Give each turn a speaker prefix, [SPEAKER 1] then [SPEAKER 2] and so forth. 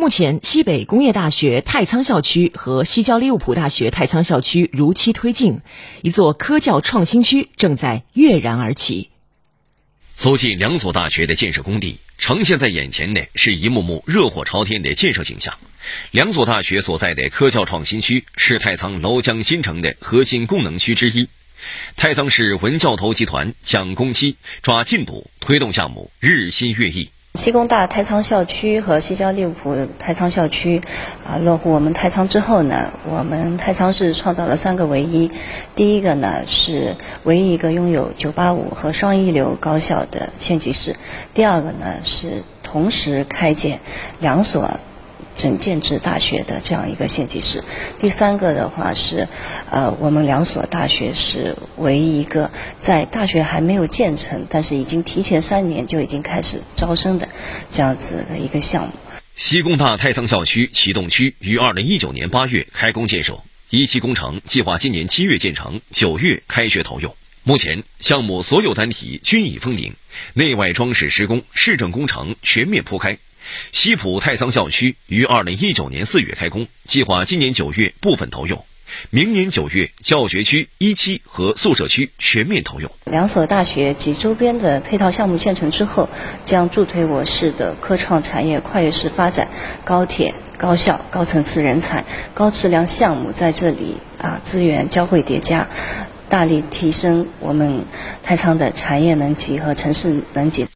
[SPEAKER 1] 目前，西北工业大学太仓校区和西交利物浦大学太仓校区如期推进，一座科教创新区正在跃然而起。
[SPEAKER 2] 走进两所大学的建设工地，呈现在眼前的是一幕幕热火朝天的建设景象。两所大学所在的科教创新区是太仓娄江新城的核心功能区之一。太仓市文教投集团讲工期、抓进度，推动项目日新月异。
[SPEAKER 3] 西工大太仓校区和西交利物浦太仓校区，啊，落户我们太仓之后呢，我们太仓市创造了三个唯一。第一个呢是唯一一个拥有985和双一流高校的县级市。第二个呢是同时开建两所。整建制大学的这样一个县级市，第三个的话是，呃，我们两所大学是唯一一个在大学还没有建成，但是已经提前三年就已经开始招生的这样子的一个项目。
[SPEAKER 2] 西工大太仓校区启动区于二零一九年八月开工建设，一期工程计划今年七月建成，九月开学投用。目前项目所有单体均已封顶，内外装饰施工、市政工程全面铺开。西浦太仓校区于二零一九年四月开工，计划今年九月部分投用，明年九月教学区一期和宿舍区全面投用。
[SPEAKER 3] 两所大学及周边的配套项目建成之后，将助推我市的科创产业跨越式发展。高铁、高校、高层次人才、高质量项目在这里啊，资源交汇叠加，大力提升我们太仓的产业能级和城市能级。